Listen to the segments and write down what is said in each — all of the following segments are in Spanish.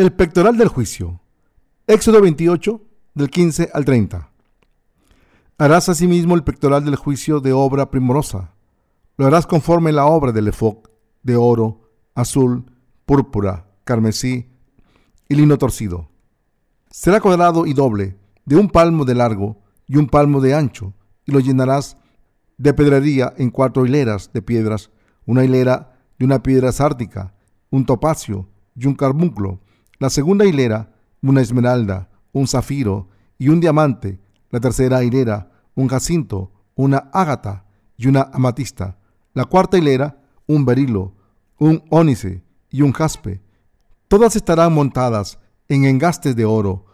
El pectoral del juicio. Éxodo 28, del 15 al 30. Harás asimismo el pectoral del juicio de obra primorosa. Lo harás conforme la obra del efoc, de oro, azul, púrpura, carmesí y lino torcido. Será cuadrado y doble, de un palmo de largo y un palmo de ancho, y lo llenarás de pedrería en cuatro hileras de piedras, una hilera de una piedra sártica, un topacio y un carbunclo, la segunda hilera una esmeralda, un zafiro y un diamante, la tercera hilera un jacinto, una ágata y una amatista, la cuarta hilera un berilo, un ónice y un jaspe. Todas estarán montadas en engastes de oro,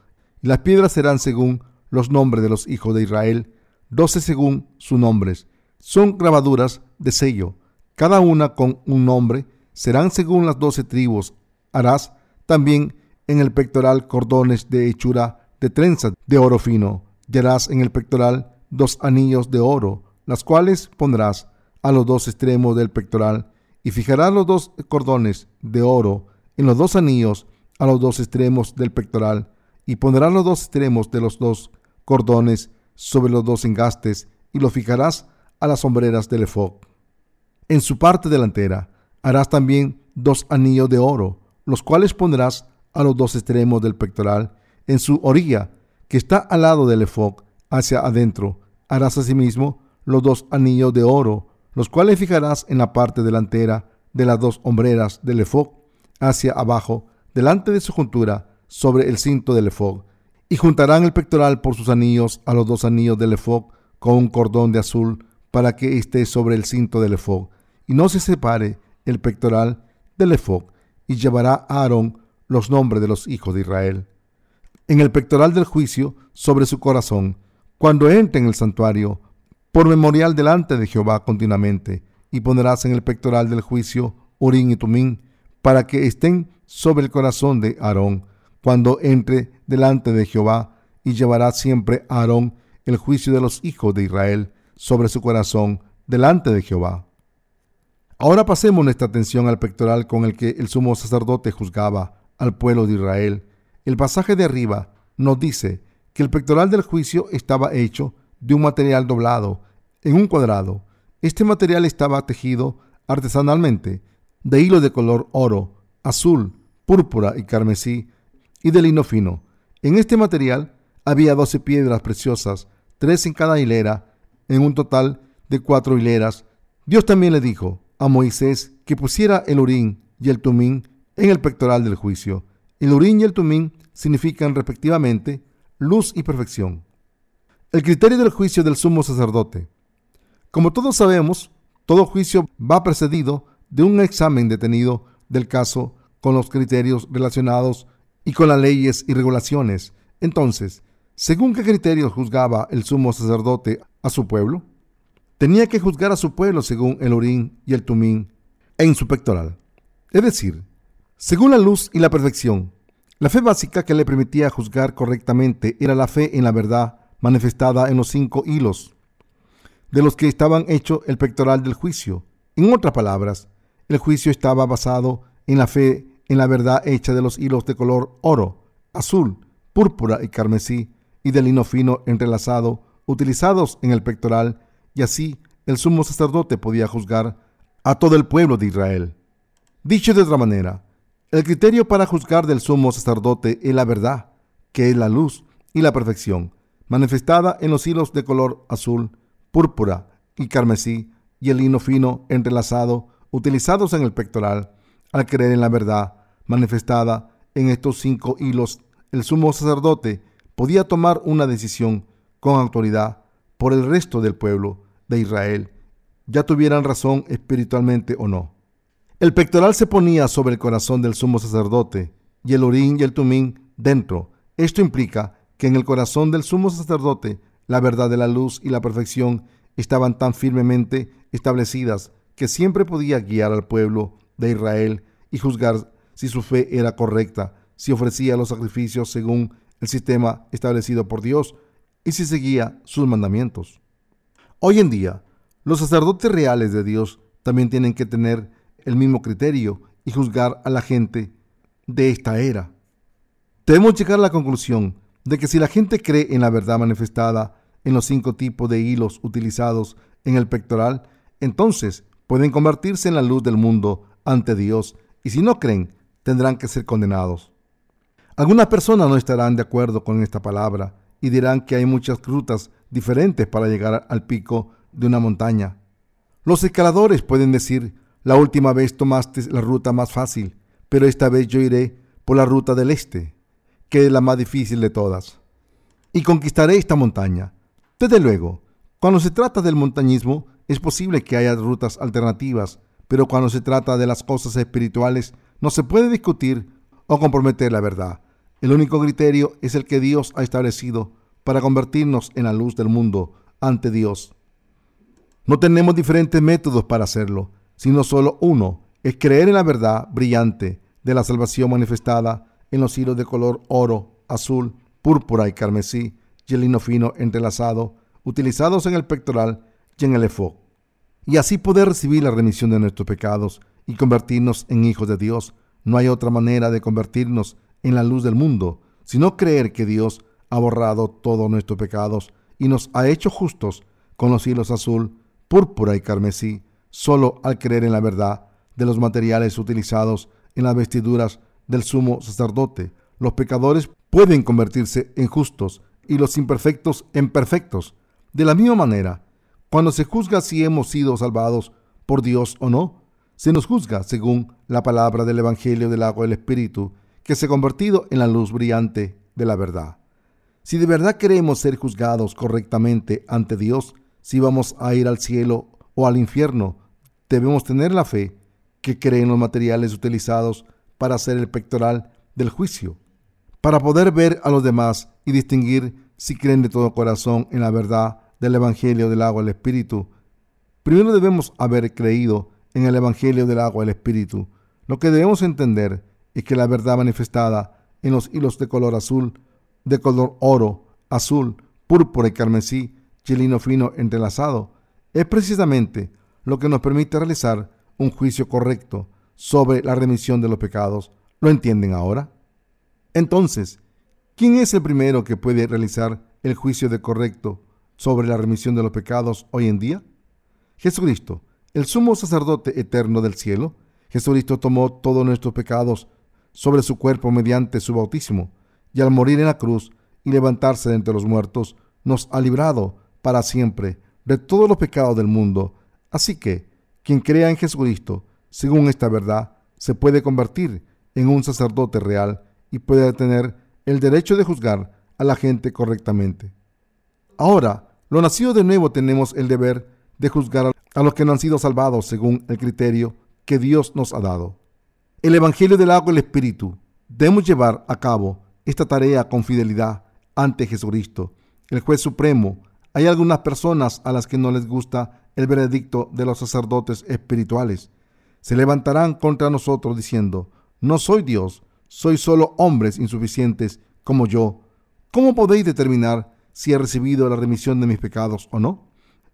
y las piedras serán según los nombres de los hijos de Israel, doce según sus nombres. Son grabaduras de sello, cada una con un nombre, serán según las doce tribus. Harás también en el pectoral cordones de hechura de trenza de oro fino, y harás en el pectoral dos anillos de oro, las cuales pondrás a los dos extremos del pectoral, y fijarás los dos cordones de oro en los dos anillos a los dos extremos del pectoral, y pondrás los dos extremos de los dos cordones sobre los dos engastes, y lo fijarás a las sombreras del efod. En su parte delantera harás también dos anillos de oro, los cuales pondrás a los dos extremos del pectoral, en su orilla, que está al lado del efod, hacia adentro. Harás asimismo los dos anillos de oro, los cuales fijarás en la parte delantera de las dos hombreras del efod, hacia abajo, delante de su juntura, sobre el cinto del efod. Y juntarán el pectoral por sus anillos a los dos anillos del efod con un cordón de azul para que esté sobre el cinto del efod y no se separe el pectoral del efod y llevará a Aarón los nombres de los hijos de Israel. En el pectoral del juicio sobre su corazón, cuando entre en el santuario, por memorial delante de Jehová continuamente, y pondrás en el pectoral del juicio Urín y Tumín, para que estén sobre el corazón de Aarón, cuando entre delante de Jehová, y llevará siempre Aarón el juicio de los hijos de Israel sobre su corazón delante de Jehová. Ahora pasemos nuestra atención al pectoral con el que el sumo sacerdote juzgaba al pueblo de Israel. El pasaje de arriba nos dice que el pectoral del juicio estaba hecho de un material doblado en un cuadrado. Este material estaba tejido artesanalmente de hilo de color oro, azul, púrpura y carmesí y de lino fino. En este material había doce piedras preciosas, tres en cada hilera, en un total de cuatro hileras. Dios también le dijo, a Moisés que pusiera el urín y el tumín en el pectoral del juicio. El urín y el tumín significan respectivamente luz y perfección. El criterio del juicio del sumo sacerdote. Como todos sabemos, todo juicio va precedido de un examen detenido del caso con los criterios relacionados y con las leyes y regulaciones. Entonces, ¿según qué criterios juzgaba el sumo sacerdote a su pueblo? Tenía que juzgar a su pueblo según el Urín y el Tumín en su pectoral. Es decir, según la luz y la perfección. La fe básica que le permitía juzgar correctamente era la fe en la verdad manifestada en los cinco hilos de los que estaban hecho el pectoral del juicio. En otras palabras, el juicio estaba basado en la fe en la verdad hecha de los hilos de color oro, azul, púrpura y carmesí y de lino fino entrelazado utilizados en el pectoral y así el sumo sacerdote podía juzgar a todo el pueblo de Israel. Dicho de otra manera, el criterio para juzgar del sumo sacerdote es la verdad, que es la luz y la perfección, manifestada en los hilos de color azul, púrpura y carmesí y el lino fino entrelazado utilizados en el pectoral. Al creer en la verdad manifestada en estos cinco hilos, el sumo sacerdote podía tomar una decisión con autoridad por el resto del pueblo de Israel, ya tuvieran razón espiritualmente o no. El pectoral se ponía sobre el corazón del sumo sacerdote y el orín y el tumín dentro. Esto implica que en el corazón del sumo sacerdote la verdad de la luz y la perfección estaban tan firmemente establecidas que siempre podía guiar al pueblo de Israel y juzgar si su fe era correcta, si ofrecía los sacrificios según el sistema establecido por Dios y si seguía sus mandamientos. Hoy en día, los sacerdotes reales de Dios también tienen que tener el mismo criterio y juzgar a la gente de esta era. Debemos llegar a la conclusión de que si la gente cree en la verdad manifestada en los cinco tipos de hilos utilizados en el pectoral, entonces pueden convertirse en la luz del mundo ante Dios y si no creen, tendrán que ser condenados. Algunas personas no estarán de acuerdo con esta palabra y dirán que hay muchas rutas diferentes para llegar al pico de una montaña. Los escaladores pueden decir, la última vez tomaste la ruta más fácil, pero esta vez yo iré por la ruta del este, que es la más difícil de todas, y conquistaré esta montaña. Desde luego, cuando se trata del montañismo, es posible que haya rutas alternativas, pero cuando se trata de las cosas espirituales, no se puede discutir o comprometer la verdad. El único criterio es el que Dios ha establecido para convertirnos en la luz del mundo ante Dios. No tenemos diferentes métodos para hacerlo, sino solo uno, es creer en la verdad brillante de la salvación manifestada en los hilos de color oro, azul, púrpura y carmesí y el lino fino entrelazado, utilizados en el pectoral y en el efod. Y así poder recibir la remisión de nuestros pecados y convertirnos en hijos de Dios. No hay otra manera de convertirnos en la luz del mundo, sino creer que Dios ha borrado todos nuestros pecados y nos ha hecho justos con los hilos azul, púrpura y carmesí, solo al creer en la verdad de los materiales utilizados en las vestiduras del sumo sacerdote. Los pecadores pueden convertirse en justos y los imperfectos en perfectos. De la misma manera, cuando se juzga si hemos sido salvados por Dios o no, se nos juzga según la palabra del Evangelio del agua del Espíritu, que se ha convertido en la luz brillante de la verdad. Si de verdad queremos ser juzgados correctamente ante Dios, si vamos a ir al cielo o al infierno, debemos tener la fe que cree en los materiales utilizados para hacer el pectoral del juicio, para poder ver a los demás y distinguir si creen de todo corazón en la verdad del Evangelio del agua del Espíritu. Primero debemos haber creído en el Evangelio del agua del Espíritu. Lo que debemos entender es que la verdad manifestada en los hilos de color azul, de color oro, azul, púrpura y carmesí, chilino fino entrelazado, es precisamente lo que nos permite realizar un juicio correcto sobre la remisión de los pecados. ¿Lo entienden ahora? Entonces, ¿quién es el primero que puede realizar el juicio de correcto sobre la remisión de los pecados hoy en día? Jesucristo, el sumo sacerdote eterno del cielo. Jesucristo tomó todos nuestros pecados sobre su cuerpo mediante su bautismo, y al morir en la cruz y levantarse de entre los muertos, nos ha librado para siempre de todos los pecados del mundo. Así que, quien crea en Jesucristo, según esta verdad, se puede convertir en un sacerdote real y puede tener el derecho de juzgar a la gente correctamente. Ahora, lo nacido de nuevo tenemos el deber de juzgar a los que no han sido salvados según el criterio que Dios nos ha dado. El Evangelio del agua y el Espíritu. Debemos llevar a cabo esta tarea con fidelidad ante Jesucristo, el juez supremo. Hay algunas personas a las que no les gusta el veredicto de los sacerdotes espirituales. Se levantarán contra nosotros diciendo, no soy Dios, soy solo hombres insuficientes como yo. ¿Cómo podéis determinar si he recibido la remisión de mis pecados o no?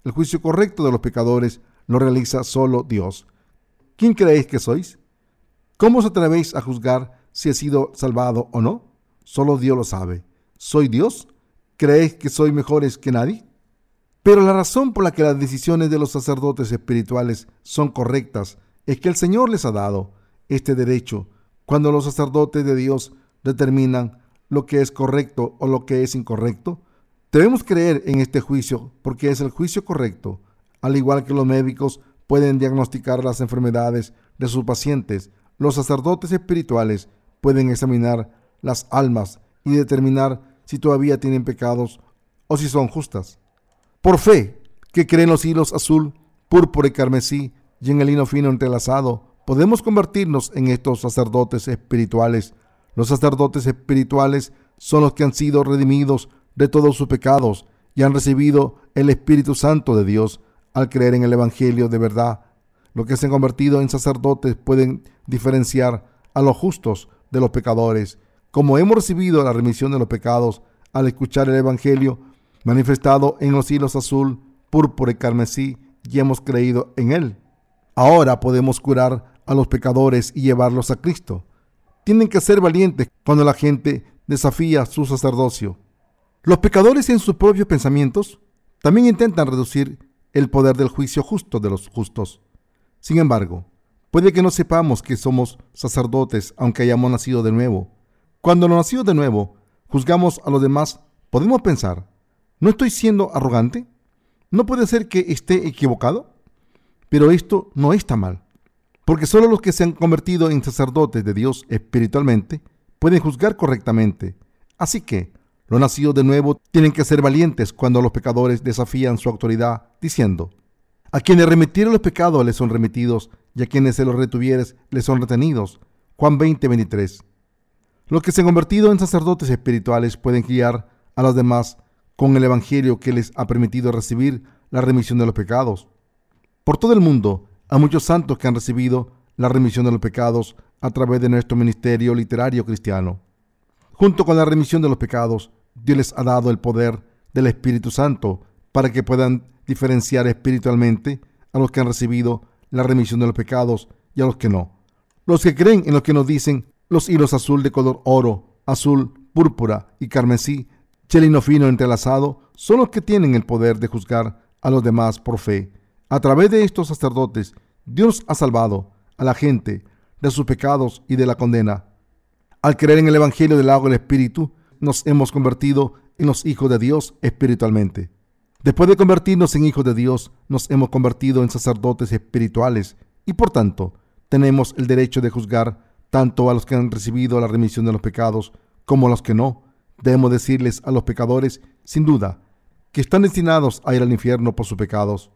El juicio correcto de los pecadores lo realiza solo Dios. ¿Quién creéis que sois? ¿Cómo os atrevéis a juzgar si he sido salvado o no? Solo Dios lo sabe. ¿Soy Dios? ¿Creéis que soy mejores que nadie? Pero la razón por la que las decisiones de los sacerdotes espirituales son correctas es que el Señor les ha dado este derecho cuando los sacerdotes de Dios determinan lo que es correcto o lo que es incorrecto Debemos creer en este juicio porque es el juicio correcto, al igual que los médicos pueden diagnosticar las enfermedades de sus pacientes, los sacerdotes espirituales pueden examinar las almas y determinar si todavía tienen pecados o si son justas. Por fe, que creen los hilos azul, púrpura y carmesí y en el lino fino entrelazado, podemos convertirnos en estos sacerdotes espirituales. Los sacerdotes espirituales son los que han sido redimidos de todos sus pecados y han recibido el Espíritu Santo de Dios al creer en el Evangelio de verdad. Los que se han convertido en sacerdotes pueden diferenciar a los justos de los pecadores. Como hemos recibido la remisión de los pecados al escuchar el Evangelio manifestado en los hilos azul, púrpura y carmesí, y hemos creído en él. Ahora podemos curar a los pecadores y llevarlos a Cristo. Tienen que ser valientes cuando la gente desafía su sacerdocio. Los pecadores en sus propios pensamientos también intentan reducir el poder del juicio justo de los justos. Sin embargo, puede que no sepamos que somos sacerdotes aunque hayamos nacido de nuevo. Cuando lo nacido de nuevo juzgamos a los demás, podemos pensar, ¿no estoy siendo arrogante? ¿No puede ser que esté equivocado? Pero esto no está mal, porque solo los que se han convertido en sacerdotes de Dios espiritualmente pueden juzgar correctamente. Así que los nacidos de nuevo tienen que ser valientes cuando los pecadores desafían su autoridad, diciendo, a quienes remitieron los pecados les son remitidos, y a quienes se los retuvieres les son retenidos. Juan 20, 23. Los que se han convertido en sacerdotes espirituales pueden guiar a los demás con el Evangelio que les ha permitido recibir la remisión de los pecados. Por todo el mundo hay muchos santos que han recibido la remisión de los pecados a través de nuestro ministerio literario cristiano. Junto con la remisión de los pecados, Dios les ha dado el poder del Espíritu Santo para que puedan diferenciar espiritualmente a los que han recibido la remisión de los pecados y a los que no. Los que creen en lo que nos dicen los hilos azul de color oro, azul, púrpura y carmesí, chelino fino entrelazado, son los que tienen el poder de juzgar a los demás por fe. A través de estos sacerdotes, Dios ha salvado a la gente de sus pecados y de la condena. Al creer en el Evangelio del agua y el Espíritu, nos hemos convertido en los hijos de Dios espiritualmente. Después de convertirnos en hijos de Dios, nos hemos convertido en sacerdotes espirituales y por tanto tenemos el derecho de juzgar tanto a los que han recibido la remisión de los pecados como a los que no. Debemos decirles a los pecadores, sin duda, que están destinados a ir al infierno por sus pecados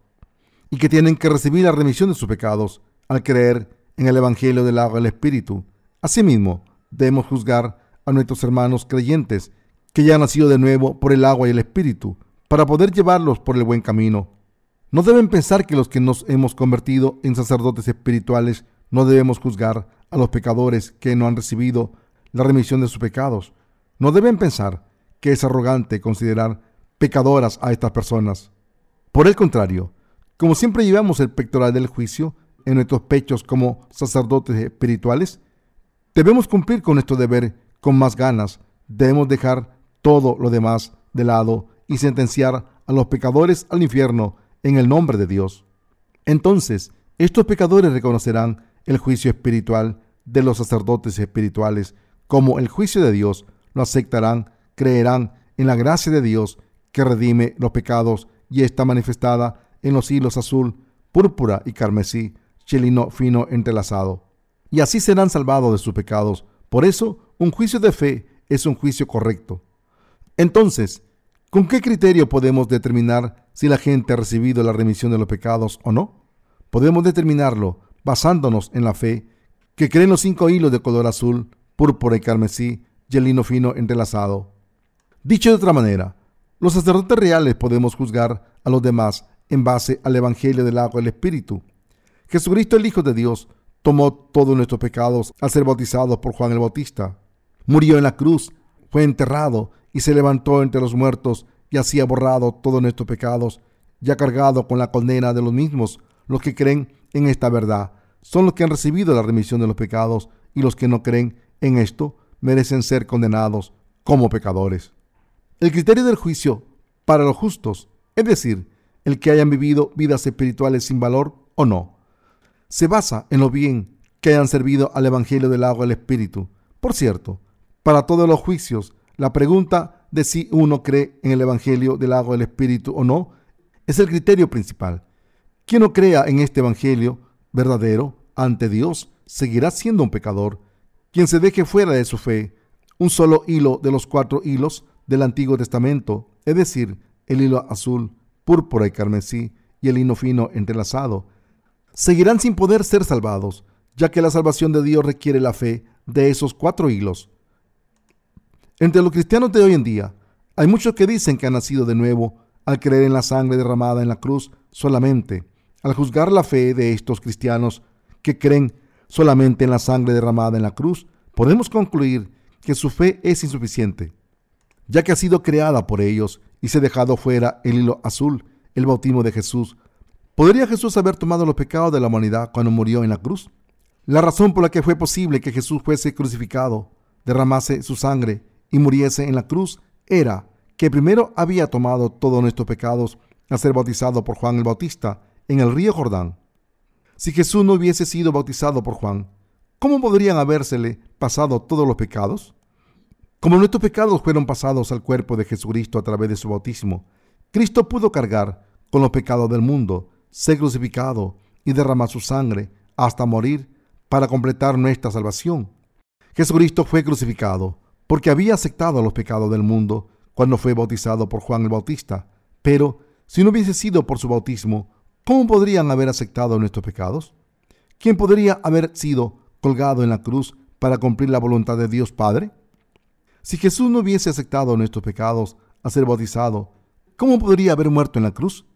y que tienen que recibir la remisión de sus pecados al creer en el Evangelio del agua del Espíritu. Asimismo, debemos juzgar a nuestros hermanos creyentes que ya han nacido de nuevo por el agua y el Espíritu, para poder llevarlos por el buen camino. No deben pensar que los que nos hemos convertido en sacerdotes espirituales no debemos juzgar a los pecadores que no han recibido la remisión de sus pecados. No deben pensar que es arrogante considerar pecadoras a estas personas. Por el contrario, como siempre llevamos el pectoral del juicio en nuestros pechos como sacerdotes espirituales, debemos cumplir con nuestro deber con más ganas. Debemos dejar todo lo demás de lado y sentenciar a los pecadores al infierno en el nombre de Dios. Entonces, estos pecadores reconocerán el juicio espiritual de los sacerdotes espirituales como el juicio de Dios, lo aceptarán, creerán en la gracia de Dios que redime los pecados y está manifestada en los hilos azul, púrpura y carmesí, chelino fino entrelazado. Y así serán salvados de sus pecados. Por eso, un juicio de fe es un juicio correcto. Entonces, ¿con qué criterio podemos determinar si la gente ha recibido la remisión de los pecados o no? Podemos determinarlo basándonos en la fe, que creen los cinco hilos de color azul, púrpura y carmesí y el lino fino entrelazado. Dicho de otra manera, los sacerdotes reales podemos juzgar a los demás en base al Evangelio del agua y el Espíritu. Jesucristo, el Hijo de Dios, tomó todos nuestros pecados al ser bautizado por Juan el Bautista. Murió en la cruz, fue enterrado y se levantó entre los muertos y así ha borrado todos nuestros pecados y ha cargado con la condena de los mismos los que creen en esta verdad son los que han recibido la remisión de los pecados y los que no creen en esto merecen ser condenados como pecadores. El criterio del juicio para los justos, es decir, el que hayan vivido vidas espirituales sin valor o no, se basa en lo bien que hayan servido al Evangelio del agua del Espíritu. Por cierto, para todos los juicios, la pregunta de si uno cree en el Evangelio del agua del Espíritu o no es el criterio principal. Quien no crea en este Evangelio verdadero ante Dios seguirá siendo un pecador. Quien se deje fuera de su fe, un solo hilo de los cuatro hilos del Antiguo Testamento, es decir, el hilo azul, púrpura y carmesí y el hilo fino entrelazado, seguirán sin poder ser salvados, ya que la salvación de Dios requiere la fe de esos cuatro hilos. Entre los cristianos de hoy en día, hay muchos que dicen que han nacido de nuevo al creer en la sangre derramada en la cruz solamente. Al juzgar la fe de estos cristianos que creen solamente en la sangre derramada en la cruz, podemos concluir que su fe es insuficiente, ya que ha sido creada por ellos y se ha dejado fuera el hilo azul, el bautismo de Jesús. ¿Podría Jesús haber tomado los pecados de la humanidad cuando murió en la cruz? La razón por la que fue posible que Jesús fuese crucificado, derramase su sangre y muriese en la cruz era que primero había tomado todos nuestros pecados al ser bautizado por Juan el Bautista en el río Jordán. Si Jesús no hubiese sido bautizado por Juan, ¿cómo podrían habérsele pasado todos los pecados? Como nuestros pecados fueron pasados al cuerpo de Jesucristo a través de su bautismo, Cristo pudo cargar con los pecados del mundo, ser crucificado y derramar su sangre hasta morir para completar nuestra salvación. Jesucristo fue crucificado porque había aceptado los pecados del mundo cuando fue bautizado por Juan el Bautista. Pero si no hubiese sido por su bautismo, ¿cómo podrían haber aceptado nuestros pecados? ¿Quién podría haber sido colgado en la cruz para cumplir la voluntad de Dios Padre? Si Jesús no hubiese aceptado nuestros pecados a ser bautizado, ¿cómo podría haber muerto en la cruz?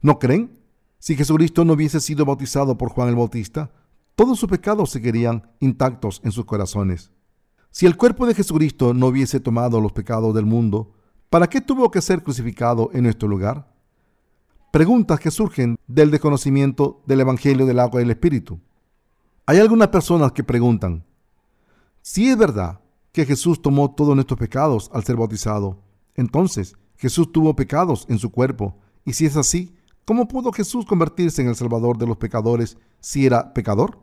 ¿No creen? Si Jesucristo no hubiese sido bautizado por Juan el Bautista, todos sus pecados seguirían intactos en sus corazones. Si el cuerpo de Jesucristo no hubiese tomado los pecados del mundo, ¿para qué tuvo que ser crucificado en nuestro lugar? Preguntas que surgen del desconocimiento del Evangelio del agua y el Espíritu. Hay algunas personas que preguntan, si es verdad que Jesús tomó todos nuestros pecados al ser bautizado, entonces Jesús tuvo pecados en su cuerpo, y si es así, ¿cómo pudo Jesús convertirse en el Salvador de los pecadores si era pecador?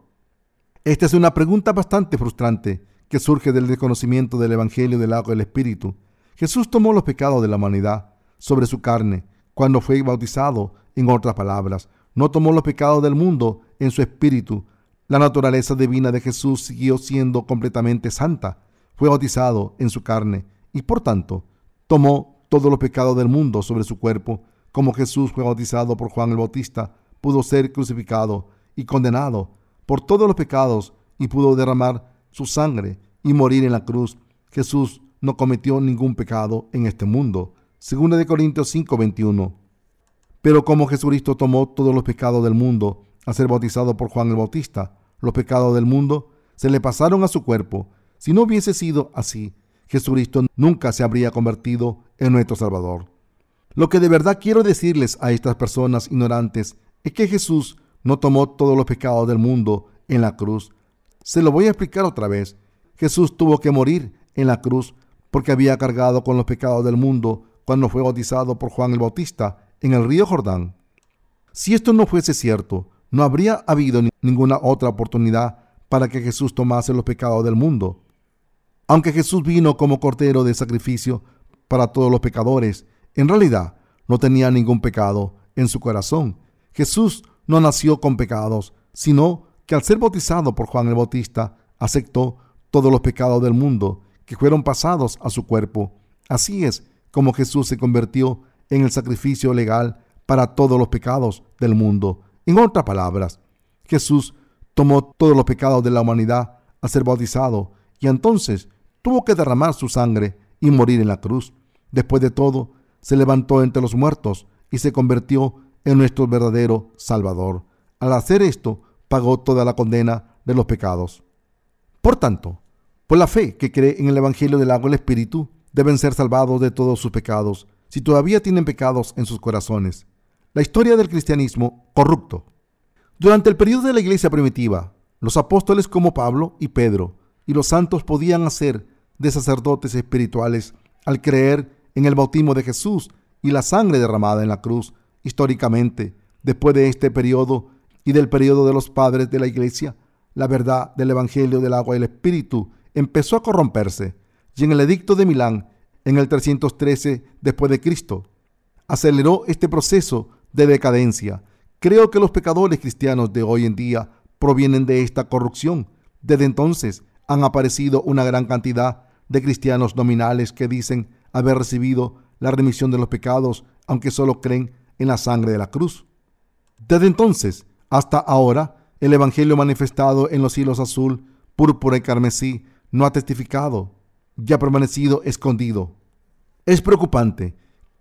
Esta es una pregunta bastante frustrante que surge del desconocimiento del Evangelio del agua y el Espíritu. Jesús tomó los pecados de la humanidad sobre su carne cuando fue bautizado. En otras palabras, no tomó los pecados del mundo en su espíritu. La naturaleza divina de Jesús siguió siendo completamente santa. Fue bautizado en su carne y por tanto tomó todos los pecados del mundo sobre su cuerpo. Como Jesús fue bautizado por Juan el Bautista, pudo ser crucificado y condenado por todos los pecados y pudo derramar su sangre y morir en la cruz. Jesús no cometió ningún pecado en este mundo. Segunda de Corintios 5:21. Pero como Jesucristo tomó todos los pecados del mundo al ser bautizado por Juan el Bautista, los pecados del mundo se le pasaron a su cuerpo. Si no hubiese sido así, Jesucristo nunca se habría convertido en nuestro Salvador. Lo que de verdad quiero decirles a estas personas ignorantes es que Jesús no tomó todos los pecados del mundo en la cruz, se lo voy a explicar otra vez. Jesús tuvo que morir en la cruz porque había cargado con los pecados del mundo cuando fue bautizado por Juan el Bautista en el río Jordán. Si esto no fuese cierto, no habría habido ninguna otra oportunidad para que Jesús tomase los pecados del mundo. Aunque Jesús vino como cordero de sacrificio para todos los pecadores, en realidad no tenía ningún pecado en su corazón. Jesús no nació con pecados, sino que al ser bautizado por Juan el Bautista, aceptó todos los pecados del mundo que fueron pasados a su cuerpo. Así es como Jesús se convirtió en el sacrificio legal para todos los pecados del mundo. En otras palabras, Jesús tomó todos los pecados de la humanidad al ser bautizado y entonces tuvo que derramar su sangre y morir en la cruz. Después de todo, se levantó entre los muertos y se convirtió en nuestro verdadero Salvador. Al hacer esto, pagó toda la condena de los pecados. Por tanto, por la fe que cree en el Evangelio del agua y el Espíritu, deben ser salvados de todos sus pecados, si todavía tienen pecados en sus corazones. La historia del cristianismo corrupto. Durante el periodo de la iglesia primitiva, los apóstoles como Pablo y Pedro y los santos podían hacer de sacerdotes espirituales al creer en el bautismo de Jesús y la sangre derramada en la cruz. Históricamente, después de este periodo, y del periodo de los padres de la iglesia, la verdad del Evangelio del agua y el Espíritu empezó a corromperse y en el edicto de Milán, en el 313 después de Cristo, aceleró este proceso de decadencia. Creo que los pecadores cristianos de hoy en día provienen de esta corrupción. Desde entonces han aparecido una gran cantidad de cristianos nominales que dicen haber recibido la remisión de los pecados, aunque solo creen en la sangre de la cruz. Desde entonces hasta ahora, el Evangelio manifestado en los hilos azul, púrpura y carmesí no ha testificado, ya ha permanecido escondido. Es preocupante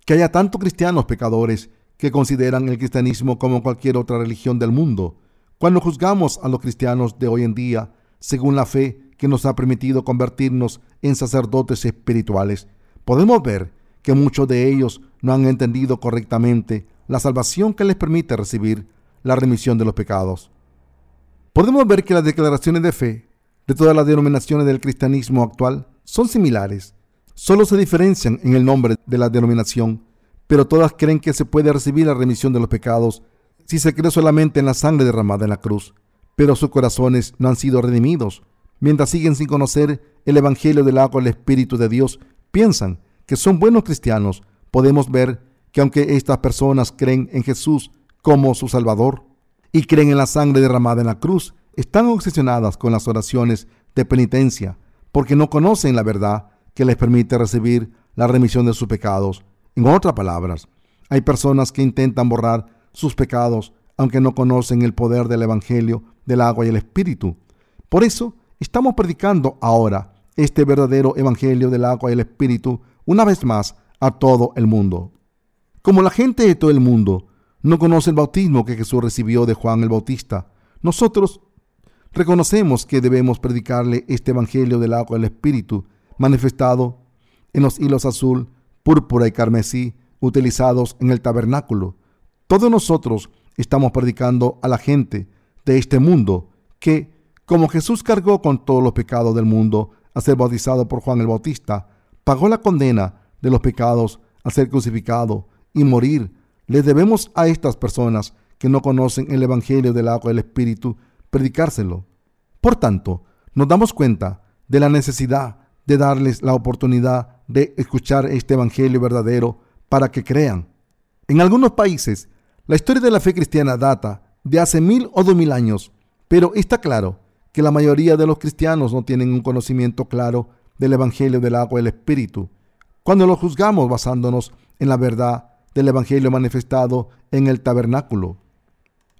que haya tantos cristianos pecadores que consideran el cristianismo como cualquier otra religión del mundo. Cuando juzgamos a los cristianos de hoy en día, según la fe que nos ha permitido convertirnos en sacerdotes espirituales, podemos ver que muchos de ellos no han entendido correctamente la salvación que les permite recibir la remisión de los pecados. Podemos ver que las declaraciones de fe de todas las denominaciones del cristianismo actual son similares. Solo se diferencian en el nombre de la denominación, pero todas creen que se puede recibir la remisión de los pecados si se cree solamente en la sangre derramada en la cruz, pero sus corazones no han sido redimidos. Mientras siguen sin conocer el Evangelio del agua del Espíritu de Dios, piensan que son buenos cristianos. Podemos ver que aunque estas personas creen en Jesús como su Salvador y creen en la sangre derramada en la cruz, están obsesionadas con las oraciones de penitencia porque no conocen la verdad que les permite recibir la remisión de sus pecados. En otras palabras, hay personas que intentan borrar sus pecados, aunque no conocen el poder del Evangelio del agua y el Espíritu. Por eso estamos predicando ahora este verdadero Evangelio del agua y el Espíritu una vez más a todo el mundo. Como la gente de todo el mundo no conoce el bautismo que Jesús recibió de Juan el Bautista, nosotros reconocemos que debemos predicarle este Evangelio del agua y el Espíritu manifestado en los hilos azul, púrpura y carmesí utilizados en el tabernáculo. Todos nosotros estamos predicando a la gente de este mundo que, como Jesús cargó con todos los pecados del mundo a ser bautizado por Juan el Bautista, pagó la condena de los pecados a ser crucificado y morir, le debemos a estas personas que no conocen el Evangelio del agua del Espíritu predicárselo. Por tanto, nos damos cuenta de la necesidad de darles la oportunidad de escuchar este Evangelio verdadero para que crean. En algunos países la historia de la fe cristiana data de hace mil o dos mil años, pero está claro que la mayoría de los cristianos no tienen un conocimiento claro del Evangelio del agua y el Espíritu. Cuando lo juzgamos basándonos en la verdad del Evangelio manifestado en el tabernáculo.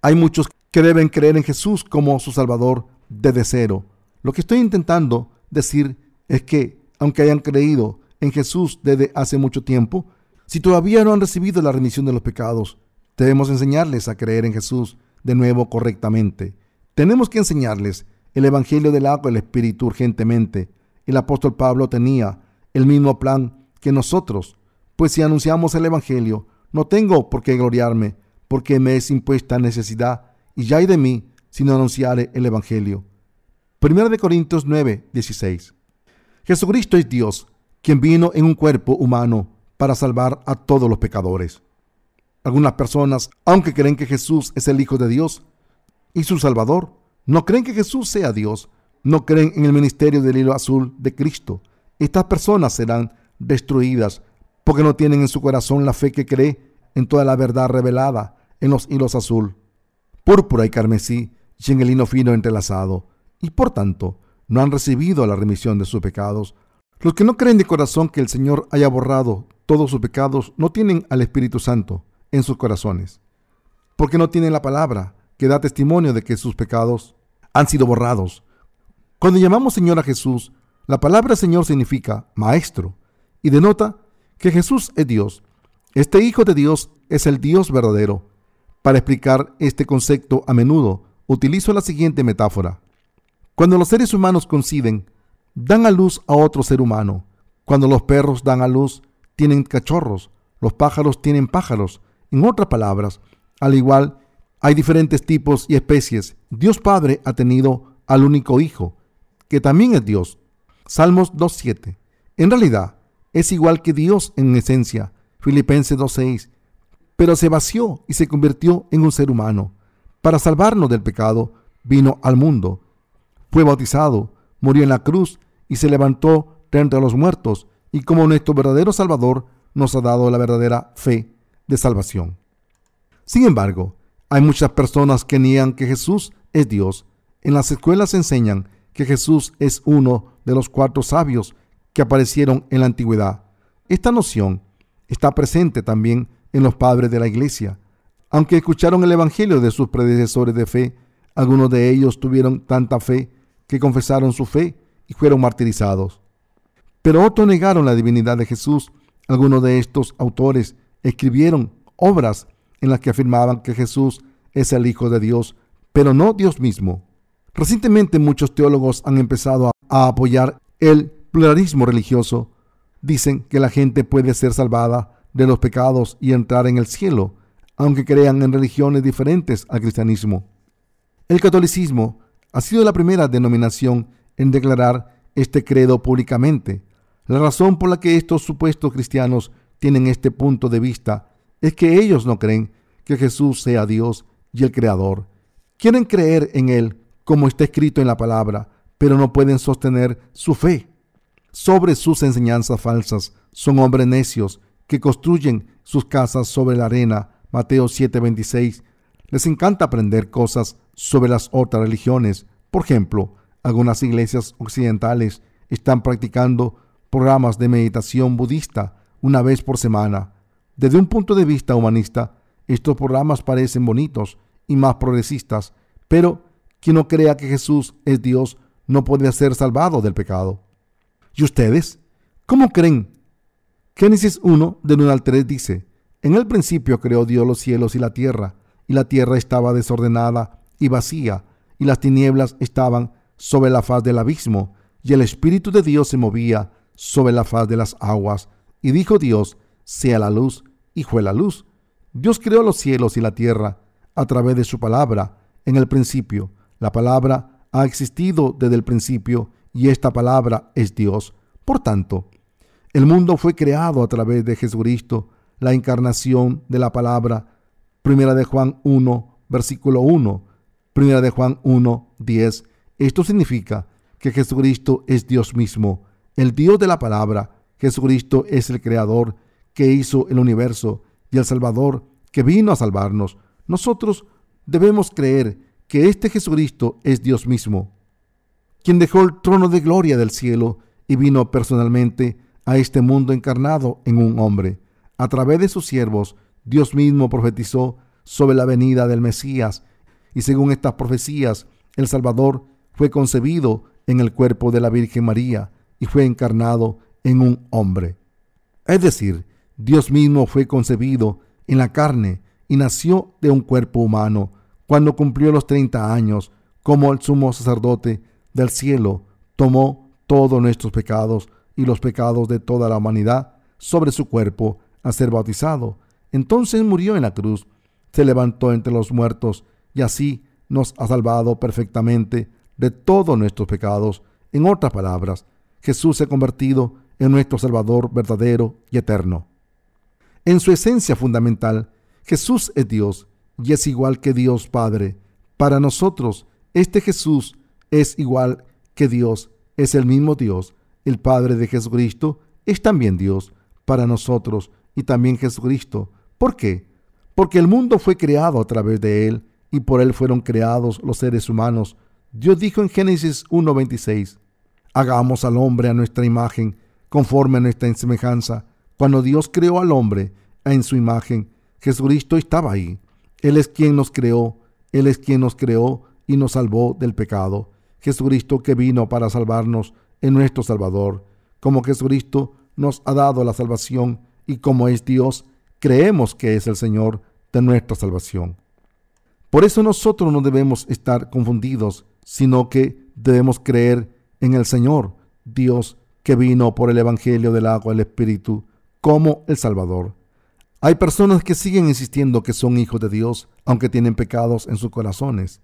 Hay muchos que deben creer en Jesús como su Salvador desde cero. Lo que estoy intentando decir es que, aunque hayan creído en Jesús desde hace mucho tiempo, si todavía no han recibido la remisión de los pecados, Debemos enseñarles a creer en Jesús de nuevo correctamente. Tenemos que enseñarles el Evangelio del agua y el Espíritu urgentemente. El apóstol Pablo tenía el mismo plan que nosotros, pues si anunciamos el Evangelio, no tengo por qué gloriarme, porque me es impuesta necesidad, y ya hay de mí si no anunciare el Evangelio. 1 de Corintios 9, 16. Jesucristo es Dios, quien vino en un cuerpo humano para salvar a todos los pecadores. Algunas personas, aunque creen que Jesús es el Hijo de Dios y su Salvador, no creen que Jesús sea Dios, no creen en el ministerio del hilo azul de Cristo. Estas personas serán destruidas porque no tienen en su corazón la fe que cree en toda la verdad revelada en los hilos azul, púrpura y carmesí y en el lino fino entrelazado, y por tanto no han recibido la remisión de sus pecados. Los que no creen de corazón que el Señor haya borrado todos sus pecados no tienen al Espíritu Santo en sus corazones, porque no tienen la palabra que da testimonio de que sus pecados han sido borrados. Cuando llamamos Señor a Jesús, la palabra Señor significa Maestro y denota que Jesús es Dios. Este Hijo de Dios es el Dios verdadero. Para explicar este concepto a menudo utilizo la siguiente metáfora. Cuando los seres humanos coinciden, dan a luz a otro ser humano. Cuando los perros dan a luz, tienen cachorros. Los pájaros tienen pájaros. En otras palabras, al igual hay diferentes tipos y especies, Dios Padre ha tenido al único Hijo, que también es Dios. Salmos 2.7. En realidad, es igual que Dios en esencia, Filipenses 2.6, pero se vació y se convirtió en un ser humano. Para salvarnos del pecado, vino al mundo. Fue bautizado, murió en la cruz y se levantó de entre los muertos, y como nuestro verdadero Salvador nos ha dado la verdadera fe de salvación. Sin embargo, hay muchas personas que niegan que Jesús es Dios. En las escuelas enseñan que Jesús es uno de los cuatro sabios que aparecieron en la antigüedad. Esta noción está presente también en los padres de la iglesia. Aunque escucharon el Evangelio de sus predecesores de fe, algunos de ellos tuvieron tanta fe que confesaron su fe y fueron martirizados. Pero otros negaron la divinidad de Jesús. Algunos de estos autores escribieron obras en las que afirmaban que Jesús es el Hijo de Dios, pero no Dios mismo. Recientemente muchos teólogos han empezado a, apoyar el pluralismo religioso. Dicen que la gente puede ser salvada de los pecados y entrar en el cielo, aunque crean en religiones diferentes al cristianismo. El catolicismo ha sido la primera denominación en declarar este credo públicamente. La razón por la que estos supuestos cristianos tienen este punto de vista es que ellos no creen que Jesús sea Dios y el Creador. Quieren creer en Él como está escrito en la palabra, pero no pueden sostener su fe sobre sus enseñanzas falsas. Son hombres necios que construyen sus casas sobre la arena. Mateo 7:26. Les encanta aprender cosas sobre las otras religiones. Por ejemplo, algunas iglesias occidentales están practicando programas de meditación budista una vez por semana. Desde un punto de vista humanista, estos programas parecen bonitos y más progresistas, pero quien no crea que Jesús es Dios no puede ser salvado del pecado. ¿Y ustedes? ¿Cómo creen? Génesis 1, de 1 al 3 dice, En el principio creó Dios los cielos y la tierra, y la tierra estaba desordenada y vacía, y las tinieblas estaban sobre la faz del abismo, y el Espíritu de Dios se movía sobre la faz de las aguas. Y dijo Dios, sea la luz, y fue la luz. Dios creó los cielos y la tierra a través de su palabra en el principio. La palabra ha existido desde el principio y esta palabra es Dios. Por tanto, el mundo fue creado a través de Jesucristo, la encarnación de la palabra. Primera de Juan 1, versículo 1. Primera de Juan 1, 10. Esto significa que Jesucristo es Dios mismo, el Dios de la palabra. Jesucristo es el creador que hizo el universo y el Salvador que vino a salvarnos. Nosotros debemos creer que este Jesucristo es Dios mismo, quien dejó el trono de gloria del cielo y vino personalmente a este mundo encarnado en un hombre. A través de sus siervos, Dios mismo profetizó sobre la venida del Mesías y según estas profecías, el Salvador fue concebido en el cuerpo de la Virgen María y fue encarnado en un hombre. Es decir, Dios mismo fue concebido en la carne y nació de un cuerpo humano cuando cumplió los 30 años como el sumo sacerdote del cielo tomó todos nuestros pecados y los pecados de toda la humanidad sobre su cuerpo a ser bautizado. Entonces murió en la cruz, se levantó entre los muertos y así nos ha salvado perfectamente de todos nuestros pecados. En otras palabras, Jesús se ha convertido en nuestro Salvador verdadero y eterno. En su esencia fundamental, Jesús es Dios y es igual que Dios Padre. Para nosotros, este Jesús es igual que Dios, es el mismo Dios. El Padre de Jesucristo es también Dios para nosotros y también Jesucristo. ¿Por qué? Porque el mundo fue creado a través de Él y por Él fueron creados los seres humanos Dios dijo en Génesis 1.26, hagamos al hombre a nuestra imagen, conforme a nuestra semejanza. Cuando Dios creó al hombre en su imagen, Jesucristo estaba ahí. Él es quien nos creó, Él es quien nos creó y nos salvó del pecado. Jesucristo que vino para salvarnos en nuestro Salvador. Como Jesucristo nos ha dado la salvación y como es Dios, creemos que es el Señor de nuestra salvación. Por eso nosotros no debemos estar confundidos sino que debemos creer en el Señor, Dios que vino por el Evangelio del agua y el Espíritu como el Salvador. Hay personas que siguen insistiendo que son hijos de Dios, aunque tienen pecados en sus corazones.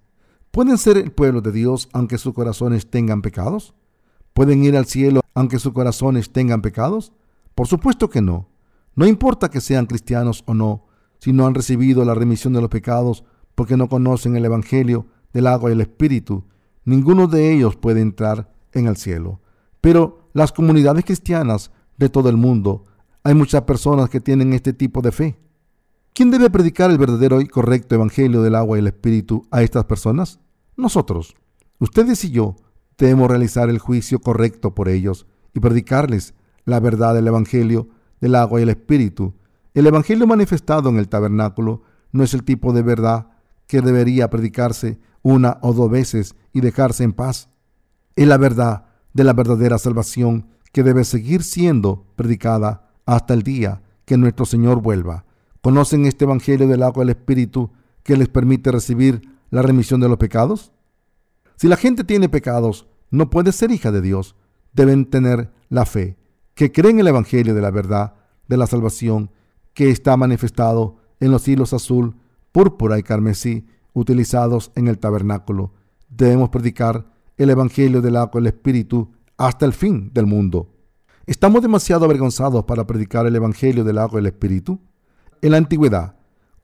¿Pueden ser el pueblo de Dios aunque sus corazones tengan pecados? ¿Pueden ir al cielo aunque sus corazones tengan pecados? Por supuesto que no. No importa que sean cristianos o no, si no han recibido la remisión de los pecados porque no conocen el Evangelio del agua y el Espíritu, ninguno de ellos puede entrar en el cielo. Pero las comunidades cristianas de todo el mundo, hay muchas personas que tienen este tipo de fe. ¿Quién debe predicar el verdadero y correcto evangelio del agua y el espíritu a estas personas? Nosotros. Ustedes y yo debemos realizar el juicio correcto por ellos y predicarles la verdad del evangelio del agua y el espíritu. El evangelio manifestado en el tabernáculo no es el tipo de verdad que debería predicarse una o dos veces y dejarse en paz. Es la verdad de la verdadera salvación que debe seguir siendo predicada hasta el día que nuestro Señor vuelva. ¿Conocen este Evangelio del agua del Espíritu que les permite recibir la remisión de los pecados? Si la gente tiene pecados, no puede ser hija de Dios. Deben tener la fe, que creen el Evangelio de la verdad, de la salvación, que está manifestado en los hilos azul, púrpura y carmesí utilizados en el tabernáculo. Debemos predicar el Evangelio del agua del Espíritu hasta el fin del mundo. ¿Estamos demasiado avergonzados para predicar el Evangelio del agua y el Espíritu? En la antigüedad,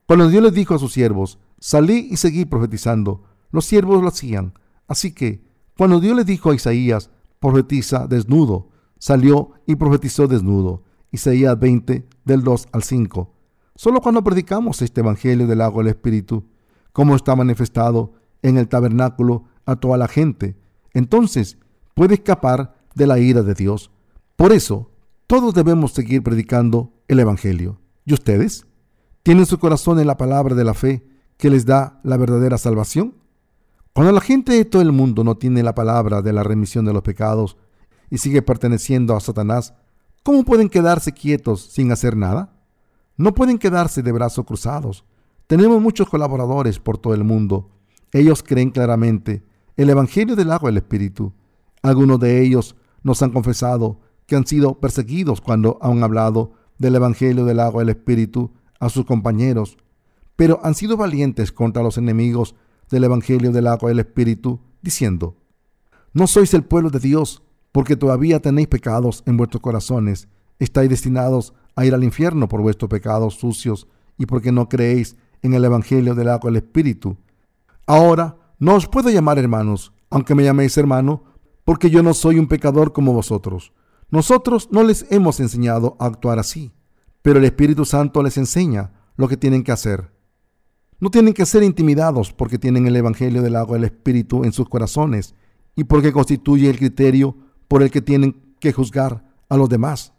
cuando Dios les dijo a sus siervos, salí y seguí profetizando, los siervos lo hacían. Así que, cuando Dios les dijo a Isaías, profetiza desnudo, salió y profetizó desnudo. Isaías 20, del 2 al 5. Solo cuando predicamos este Evangelio del agua y el Espíritu, como está manifestado en el tabernáculo a toda la gente, entonces puede escapar de la ira de Dios. Por eso, todos debemos seguir predicando el Evangelio. ¿Y ustedes? ¿Tienen su corazón en la palabra de la fe que les da la verdadera salvación? Cuando la gente de todo el mundo no tiene la palabra de la remisión de los pecados y sigue perteneciendo a Satanás, ¿cómo pueden quedarse quietos sin hacer nada? No pueden quedarse de brazos cruzados. Tenemos muchos colaboradores por todo el mundo. Ellos creen claramente el Evangelio del agua y el Espíritu. Algunos de ellos nos han confesado que han sido perseguidos cuando han hablado del Evangelio del agua y el Espíritu a sus compañeros, pero han sido valientes contra los enemigos del Evangelio del agua y el Espíritu, diciendo, No sois el pueblo de Dios, porque todavía tenéis pecados en vuestros corazones, estáis destinados a ir al infierno por vuestros pecados sucios y porque no creéis en el Evangelio del agua y el Espíritu. Ahora no os puedo llamar hermanos, aunque me llaméis hermano, porque yo no soy un pecador como vosotros. Nosotros no les hemos enseñado a actuar así, pero el Espíritu Santo les enseña lo que tienen que hacer. No tienen que ser intimidados porque tienen el Evangelio del agua del Espíritu en sus corazones y porque constituye el criterio por el que tienen que juzgar a los demás.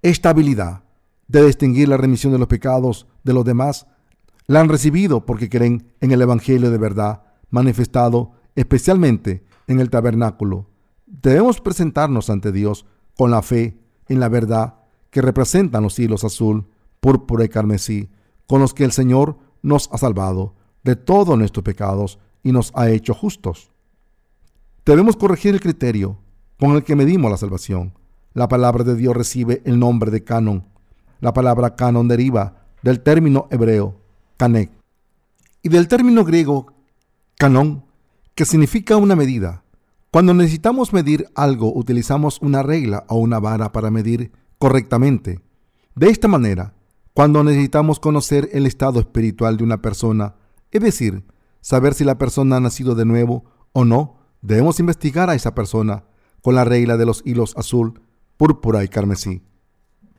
Esta habilidad de distinguir la remisión de los pecados de los demás la han recibido porque creen en el Evangelio de verdad manifestado especialmente en el tabernáculo. Debemos presentarnos ante Dios con la fe en la verdad que representan los hilos azul, púrpura y carmesí, con los que el Señor nos ha salvado de todos nuestros pecados y nos ha hecho justos. Debemos corregir el criterio con el que medimos la salvación. La palabra de Dios recibe el nombre de canon. La palabra canon deriva del término hebreo canek y del término griego canon, que significa una medida. Cuando necesitamos medir algo, utilizamos una regla o una vara para medir correctamente. De esta manera, cuando necesitamos conocer el estado espiritual de una persona, es decir, saber si la persona ha nacido de nuevo o no, debemos investigar a esa persona con la regla de los hilos azul, púrpura y carmesí,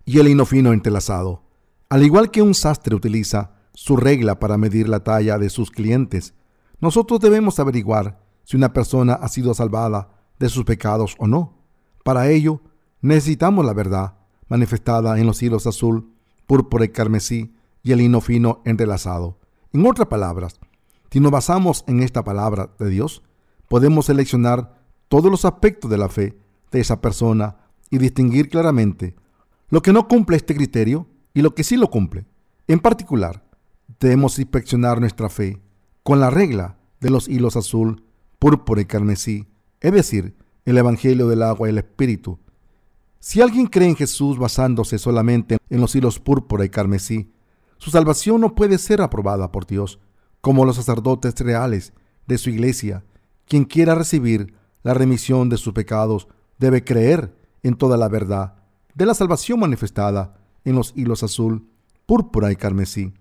y el hino fino entrelazado. Al igual que un sastre utiliza su regla para medir la talla de sus clientes, nosotros debemos averiguar si una persona ha sido salvada de sus pecados o no. Para ello, necesitamos la verdad manifestada en los hilos azul, púrpura y carmesí y el hino fino entrelazado. En otras palabras, si nos basamos en esta palabra de Dios, podemos seleccionar todos los aspectos de la fe de esa persona y distinguir claramente lo que no cumple este criterio y lo que sí lo cumple. En particular, debemos inspeccionar nuestra fe con la regla de los hilos azul, púrpura y carmesí, es decir, el Evangelio del agua y el Espíritu. Si alguien cree en Jesús basándose solamente en los hilos púrpura y carmesí, su salvación no puede ser aprobada por Dios, como los sacerdotes reales de su iglesia. Quien quiera recibir la remisión de sus pecados debe creer en toda la verdad de la salvación manifestada en los hilos azul, púrpura y carmesí.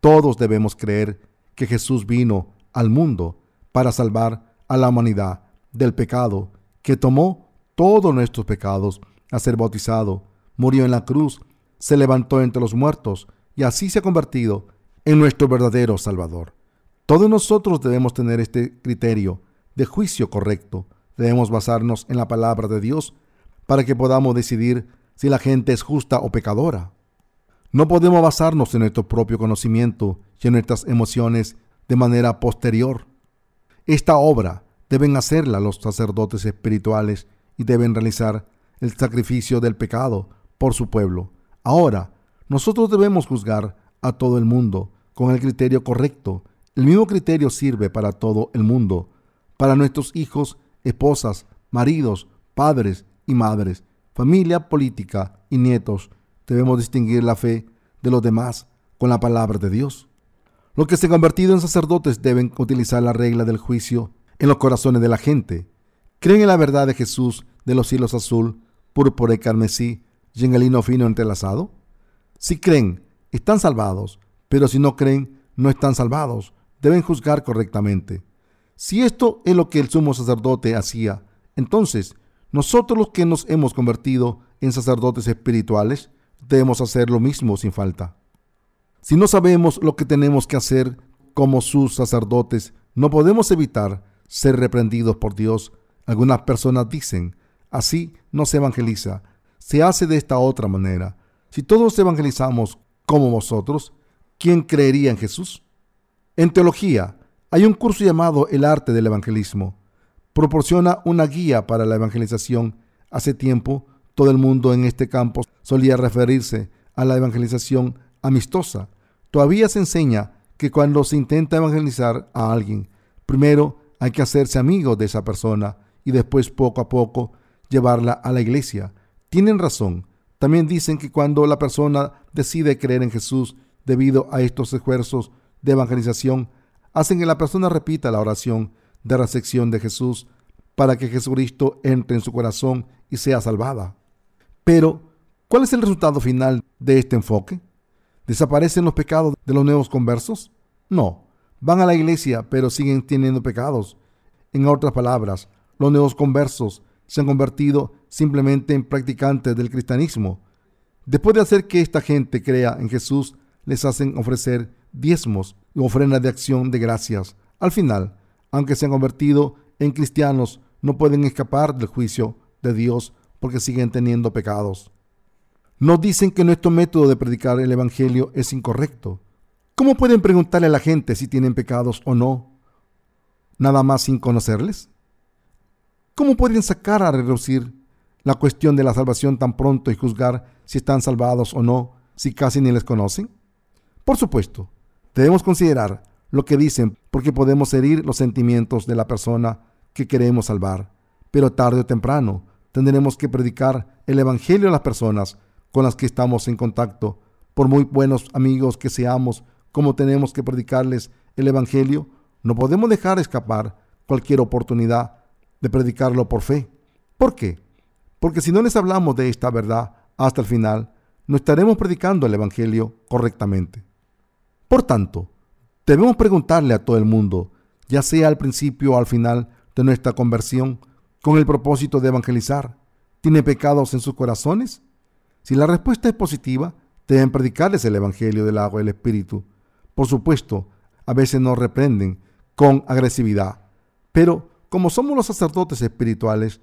Todos debemos creer que Jesús vino al mundo para salvar a la humanidad del pecado, que tomó todos nuestros pecados a ser bautizado, murió en la cruz, se levantó entre los muertos y así se ha convertido en nuestro verdadero Salvador. Todos nosotros debemos tener este criterio de juicio correcto. Debemos basarnos en la palabra de Dios para que podamos decidir si la gente es justa o pecadora. No podemos basarnos en nuestro propio conocimiento y en nuestras emociones de manera posterior. Esta obra deben hacerla los sacerdotes espirituales y deben realizar el sacrificio del pecado por su pueblo. Ahora, nosotros debemos juzgar a todo el mundo con el criterio correcto. El mismo criterio sirve para todo el mundo, para nuestros hijos, esposas, maridos, padres y madres, familia política y nietos, debemos distinguir la fe de los demás con la palabra de Dios. Los que se han convertido en sacerdotes deben utilizar la regla del juicio en los corazones de la gente. Creen en la verdad de Jesús de los hilos azul, púrpura y carmesí y en el lino fino entrelazado? Si creen, están salvados, pero si no creen, no están salvados. Deben juzgar correctamente. Si esto es lo que el sumo sacerdote hacía, entonces nosotros los que nos hemos convertido en sacerdotes espirituales debemos hacer lo mismo sin falta. Si no sabemos lo que tenemos que hacer como sus sacerdotes, no podemos evitar ser reprendidos por Dios. Algunas personas dicen, así no se evangeliza, se hace de esta otra manera. Si todos evangelizamos como vosotros, ¿quién creería en Jesús? En teología hay un curso llamado El arte del evangelismo. Proporciona una guía para la evangelización. Hace tiempo, todo el mundo en este campo solía referirse a la evangelización amistosa. Todavía se enseña que cuando se intenta evangelizar a alguien, primero hay que hacerse amigo de esa persona y después poco a poco llevarla a la iglesia. Tienen razón. También dicen que cuando la persona decide creer en Jesús debido a estos esfuerzos de evangelización, hacen que la persona repita la oración de recepción de Jesús para que Jesucristo entre en su corazón y sea salvada. Pero, ¿cuál es el resultado final de este enfoque? ¿Desaparecen los pecados de los nuevos conversos? No, van a la iglesia pero siguen teniendo pecados. En otras palabras, los nuevos conversos se han convertido simplemente en practicantes del cristianismo. Después de hacer que esta gente crea en Jesús, les hacen ofrecer diezmos y ofrendas de acción de gracias. Al final, aunque se han convertido en cristianos, no pueden escapar del juicio de Dios porque siguen teniendo pecados. Nos dicen que nuestro método de predicar el Evangelio es incorrecto. ¿Cómo pueden preguntarle a la gente si tienen pecados o no? ¿Nada más sin conocerles? ¿Cómo pueden sacar a reducir la cuestión de la salvación tan pronto y juzgar si están salvados o no si casi ni les conocen? Por supuesto, debemos considerar lo que dicen porque podemos herir los sentimientos de la persona que queremos salvar, pero tarde o temprano tendremos que predicar el Evangelio a las personas con las que estamos en contacto. Por muy buenos amigos que seamos, como tenemos que predicarles el Evangelio, no podemos dejar escapar cualquier oportunidad de predicarlo por fe. ¿Por qué? Porque si no les hablamos de esta verdad hasta el final, no estaremos predicando el Evangelio correctamente. Por tanto, debemos preguntarle a todo el mundo, ya sea al principio o al final de nuestra conversión, con el propósito de evangelizar, ¿tiene pecados en sus corazones? Si la respuesta es positiva, deben predicarles el Evangelio del agua y el Espíritu. Por supuesto, a veces nos reprenden con agresividad, pero como somos los sacerdotes espirituales,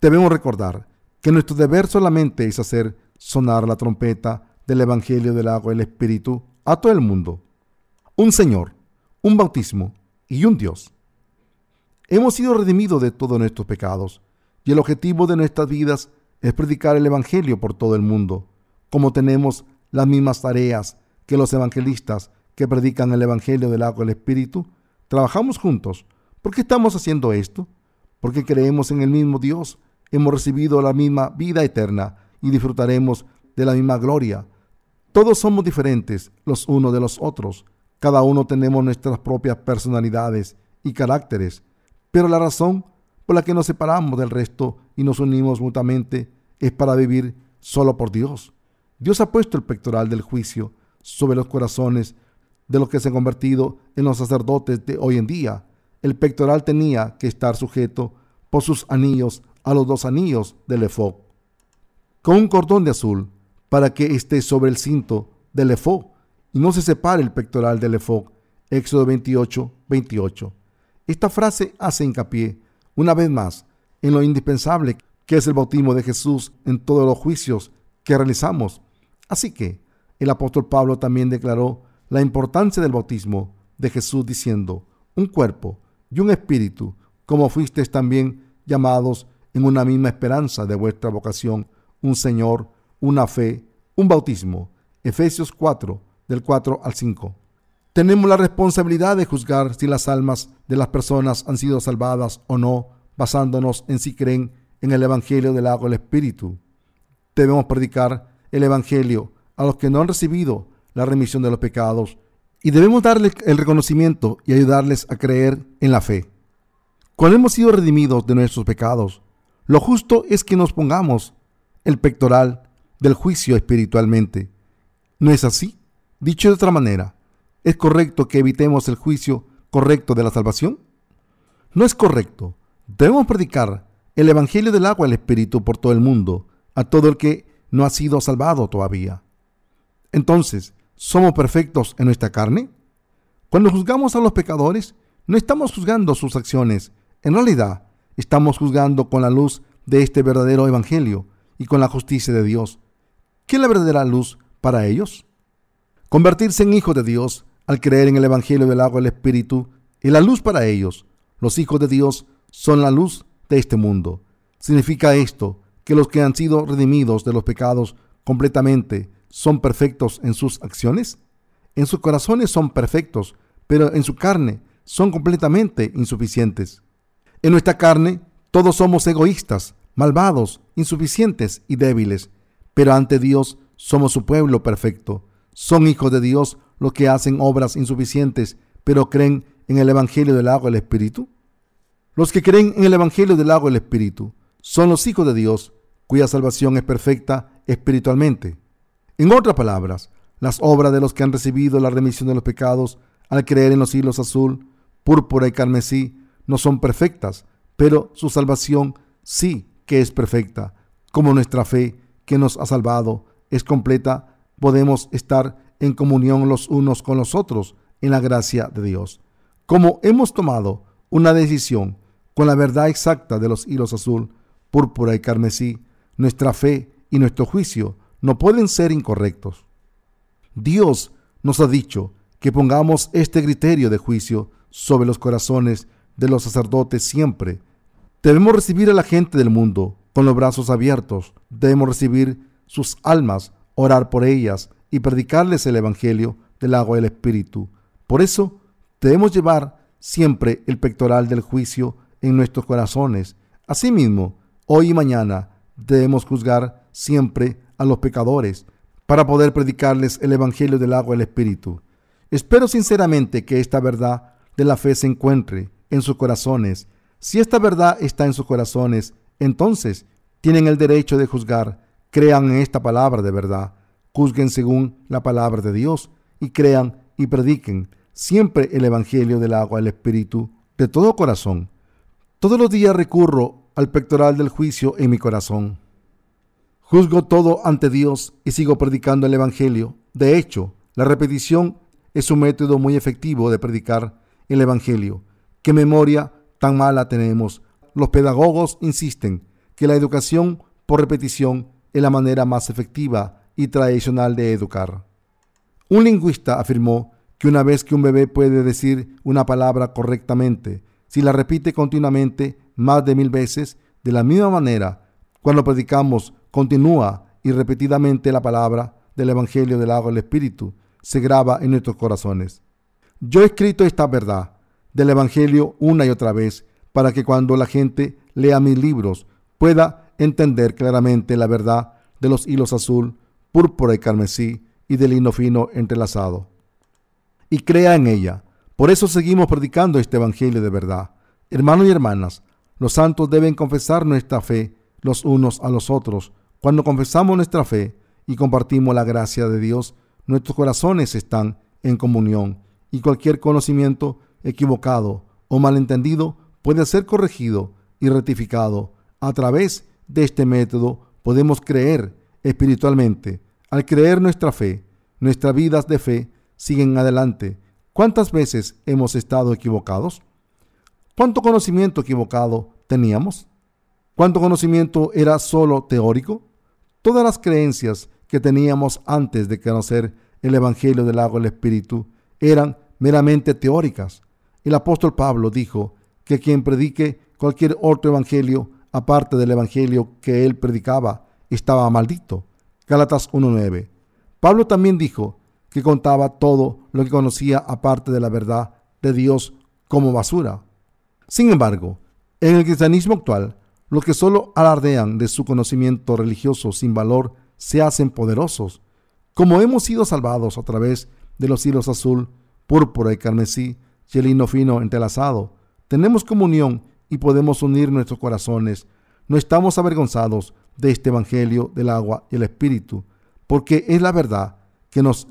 debemos recordar que nuestro deber solamente es hacer sonar la trompeta del Evangelio del agua y el Espíritu a todo el mundo. Un Señor, un bautismo y un Dios. Hemos sido redimidos de todos nuestros pecados y el objetivo de nuestras vidas es predicar el Evangelio por todo el mundo. Como tenemos las mismas tareas que los evangelistas que predican el Evangelio del agua y el Espíritu, trabajamos juntos ¿Por qué estamos haciendo esto? Porque creemos en el mismo Dios, hemos recibido la misma vida eterna y disfrutaremos de la misma gloria. Todos somos diferentes los unos de los otros. Cada uno tenemos nuestras propias personalidades y caracteres, pero la razón por la que nos separamos del resto y nos unimos mutuamente es para vivir solo por Dios. Dios ha puesto el pectoral del juicio sobre los corazones de los que se han convertido en los sacerdotes de hoy en día el pectoral tenía que estar sujeto por sus anillos a los dos anillos del efod, con un cordón de azul para que esté sobre el cinto del efod y no se separe el pectoral del efod. Éxodo 28, 28. Esta frase hace hincapié, una vez más, en lo indispensable que es el bautismo de Jesús en todos los juicios que realizamos. Así que el apóstol Pablo también declaró la importancia del bautismo de Jesús diciendo, un cuerpo, y un espíritu, como fuisteis también llamados en una misma esperanza de vuestra vocación, un Señor, una fe, un bautismo. Efesios 4, del 4 al 5. Tenemos la responsabilidad de juzgar si las almas de las personas han sido salvadas o no, basándonos en si creen en el Evangelio del agua del Espíritu. Debemos predicar el Evangelio a los que no han recibido la remisión de los pecados y debemos darles el reconocimiento y ayudarles a creer en la fe. Cuando hemos sido redimidos de nuestros pecados, lo justo es que nos pongamos el pectoral del juicio espiritualmente. ¿No es así? Dicho de otra manera, ¿es correcto que evitemos el juicio correcto de la salvación? No es correcto. Debemos predicar el Evangelio del agua y el Espíritu por todo el mundo, a todo el que no ha sido salvado todavía. Entonces, ¿somos perfectos en nuestra carne? Cuando juzgamos a los pecadores, no estamos juzgando sus acciones. En realidad, estamos juzgando con la luz de este verdadero Evangelio y con la justicia de Dios. ¿Qué es la verdadera luz para ellos? Convertirse en hijos de Dios al creer en el Evangelio del agua y el Espíritu y la luz para ellos. Los hijos de Dios son la luz de este mundo. Significa esto que los que han sido redimidos de los pecados completamente son perfectos en sus acciones. En sus corazones son perfectos, pero en su carne son completamente insuficientes. En nuestra carne todos somos egoístas, malvados, insuficientes y débiles, pero ante Dios somos su pueblo perfecto. Son hijos de Dios los que hacen obras insuficientes, pero creen en el Evangelio del agua y el Espíritu. Los que creen en el Evangelio del agua y el Espíritu son los hijos de Dios, cuya salvación es perfecta espiritualmente. En otras palabras, las obras de los que han recibido la remisión de los pecados al creer en los hilos azul, púrpura y carmesí no son perfectas, pero su salvación sí que es perfecta. Como nuestra fe que nos ha salvado es completa, podemos estar en comunión los unos con los otros en la gracia de Dios. Como hemos tomado una decisión con la verdad exacta de los hilos azul, púrpura y carmesí, nuestra fe y nuestro juicio no pueden ser incorrectos. Dios nos ha dicho que pongamos este criterio de juicio sobre los corazones de los sacerdotes siempre. Debemos recibir a la gente del mundo con los brazos abiertos. Debemos recibir sus almas, orar por ellas y predicarles el Evangelio del agua y el Espíritu. Por eso debemos llevar siempre el pectoral del juicio en nuestros corazones. Asimismo, hoy y mañana debemos juzgar siempre a los pecadores para poder predicarles el Evangelio del agua y el Espíritu. Espero sinceramente que esta verdad de la fe se encuentre en sus corazones. Si esta verdad está en sus corazones, entonces tienen el derecho de juzgar. Crean en esta palabra de verdad. Juzguen según la palabra de Dios y crean y prediquen siempre el Evangelio del agua y el Espíritu de todo corazón. Todos los días recurro al pectoral del juicio en mi corazón. Juzgo todo ante Dios y sigo predicando el Evangelio. De hecho, la repetición es un método muy efectivo de predicar el Evangelio. ¿Qué memoria tan mala tenemos? Los pedagogos insisten que la educación por repetición es la manera más efectiva y tradicional de educar. Un lingüista afirmó que una vez que un bebé puede decir una palabra correctamente, si la repite continuamente más de mil veces, de la misma manera, cuando predicamos continúa y repetidamente la palabra del Evangelio del agua del Espíritu se graba en nuestros corazones. Yo he escrito esta verdad del Evangelio una y otra vez para que cuando la gente lea mis libros pueda entender claramente la verdad de los hilos azul, púrpura y carmesí y del lino fino entrelazado. Y crea en ella. Por eso seguimos predicando este Evangelio de verdad. Hermanos y hermanas, los santos deben confesar nuestra fe los unos a los otros cuando confesamos nuestra fe y compartimos la gracia de Dios, nuestros corazones están en comunión y cualquier conocimiento equivocado o malentendido puede ser corregido y rectificado. A través de este método podemos creer espiritualmente. Al creer nuestra fe, nuestras vidas de fe siguen adelante. ¿Cuántas veces hemos estado equivocados? ¿Cuánto conocimiento equivocado teníamos? ¿Cuánto conocimiento era solo teórico? Todas las creencias que teníamos antes de conocer el Evangelio del agua del Espíritu eran meramente teóricas. El apóstol Pablo dijo que quien predique cualquier otro evangelio aparte del evangelio que él predicaba estaba maldito. Gálatas 1.9. Pablo también dijo que contaba todo lo que conocía aparte de la verdad de Dios como basura. Sin embargo, en el cristianismo actual, los que solo alardean de su conocimiento religioso sin valor se hacen poderosos. Como hemos sido salvados a través de los hilos azul, púrpura y carmesí y el fino entrelazado, tenemos comunión y podemos unir nuestros corazones. No estamos avergonzados de este Evangelio del agua y el Espíritu, porque es la verdad que nos,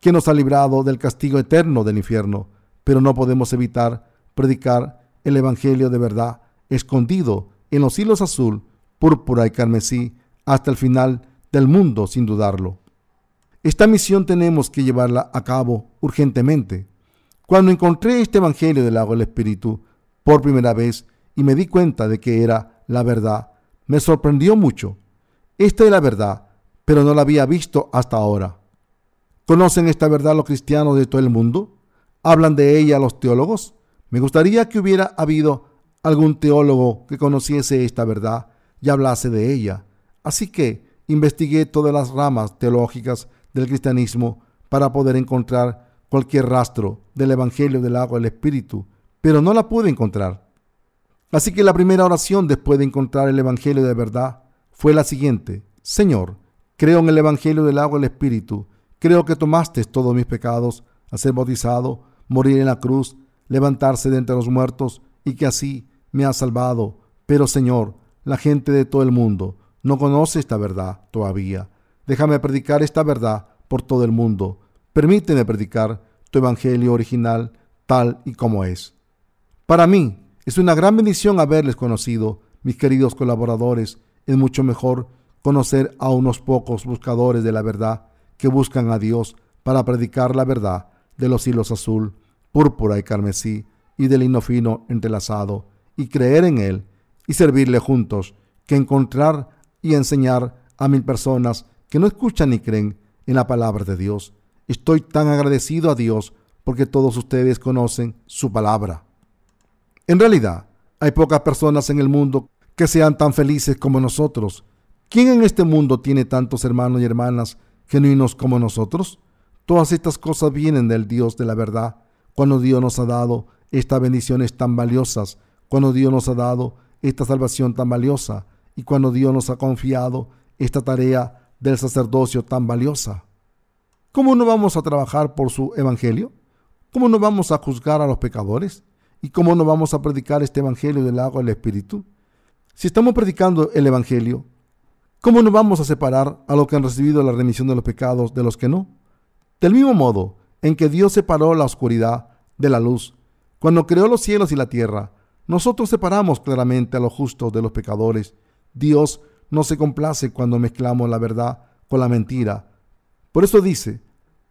que nos ha librado del castigo eterno del infierno, pero no podemos evitar predicar el Evangelio de verdad escondido en los hilos azul, púrpura y carmesí hasta el final del mundo sin dudarlo. Esta misión tenemos que llevarla a cabo urgentemente. Cuando encontré este Evangelio del agua del Espíritu por primera vez y me di cuenta de que era la verdad, me sorprendió mucho. Esta es la verdad, pero no la había visto hasta ahora. ¿Conocen esta verdad los cristianos de todo el mundo? ¿Hablan de ella los teólogos? Me gustaría que hubiera habido algún teólogo que conociese esta verdad y hablase de ella. Así que investigué todas las ramas teológicas del cristianismo para poder encontrar cualquier rastro del Evangelio del agua del Espíritu, pero no la pude encontrar. Así que la primera oración después de encontrar el Evangelio de verdad fue la siguiente. Señor, creo en el Evangelio del agua del Espíritu, creo que tomaste todos mis pecados, a ser bautizado, morir en la cruz, levantarse de entre los muertos y que así me has salvado. Pero Señor, la gente de todo el mundo no conoce esta verdad todavía. Déjame predicar esta verdad por todo el mundo. Permíteme predicar tu evangelio original tal y como es. Para mí es una gran bendición haberles conocido, mis queridos colaboradores. Es mucho mejor conocer a unos pocos buscadores de la verdad que buscan a Dios para predicar la verdad de los hilos azul, púrpura y carmesí y del lino fino entrelazado y creer en Él y servirle juntos que encontrar y enseñar a mil personas que no escuchan ni creen en la palabra de Dios. Estoy tan agradecido a Dios porque todos ustedes conocen su palabra. En realidad, hay pocas personas en el mundo que sean tan felices como nosotros. ¿Quién en este mundo tiene tantos hermanos y hermanas genuinos como nosotros? Todas estas cosas vienen del Dios de la verdad, cuando Dios nos ha dado estas bendiciones tan valiosas, cuando Dios nos ha dado esta salvación tan valiosa y cuando Dios nos ha confiado esta tarea del sacerdocio tan valiosa. ¿Cómo no vamos a trabajar por su evangelio? ¿Cómo no vamos a juzgar a los pecadores? ¿Y cómo no vamos a predicar este evangelio del agua del Espíritu? Si estamos predicando el evangelio, ¿cómo no vamos a separar a los que han recibido la remisión de los pecados de los que no? Del mismo modo en que Dios separó la oscuridad de la luz, cuando creó los cielos y la tierra, nosotros separamos claramente a los justos de los pecadores. Dios no se complace cuando mezclamos la verdad con la mentira. Por eso dice,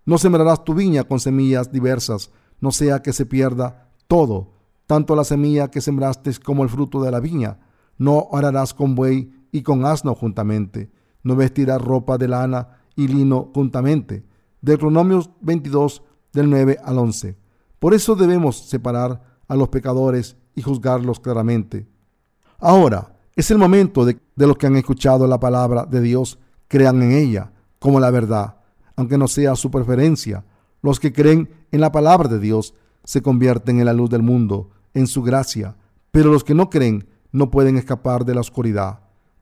no sembrarás tu viña con semillas diversas, no sea que se pierda todo, tanto la semilla que sembraste como el fruto de la viña. No ararás con buey y con asno juntamente, no vestirás ropa de lana y lino juntamente. Deuteronomio 22 del 9 al 11. Por eso debemos separar a los pecadores y juzgarlos claramente. Ahora es el momento de, los que han escuchado la palabra de Dios crean en ella como la verdad, aunque no sea su preferencia. Los que creen en la palabra de Dios se convierten en la luz del mundo, en su gracia, pero los que no creen no pueden escapar de la oscuridad.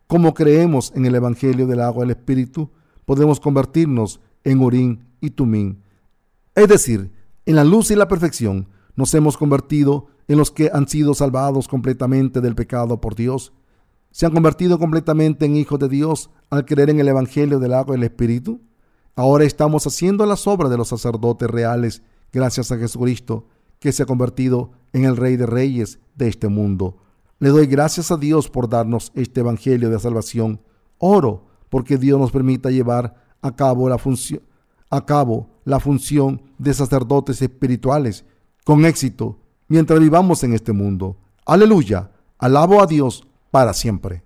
Como creemos en el Evangelio del agua del Espíritu, podemos convertirnos en Urín y Tumín, es decir, en la luz y la perfección, nos hemos convertido en los que han sido salvados completamente del pecado por Dios. Se han convertido completamente en hijos de Dios al creer en el Evangelio del agua y el Espíritu. Ahora estamos haciendo las obras de los sacerdotes reales gracias a Jesucristo, que se ha convertido en el Rey de Reyes de este mundo. Le doy gracias a Dios por darnos este Evangelio de salvación. Oro porque Dios nos permita llevar a cabo la función, a cabo la función de sacerdotes espirituales con éxito mientras vivamos en este mundo. Aleluya, alabo a Dios para siempre.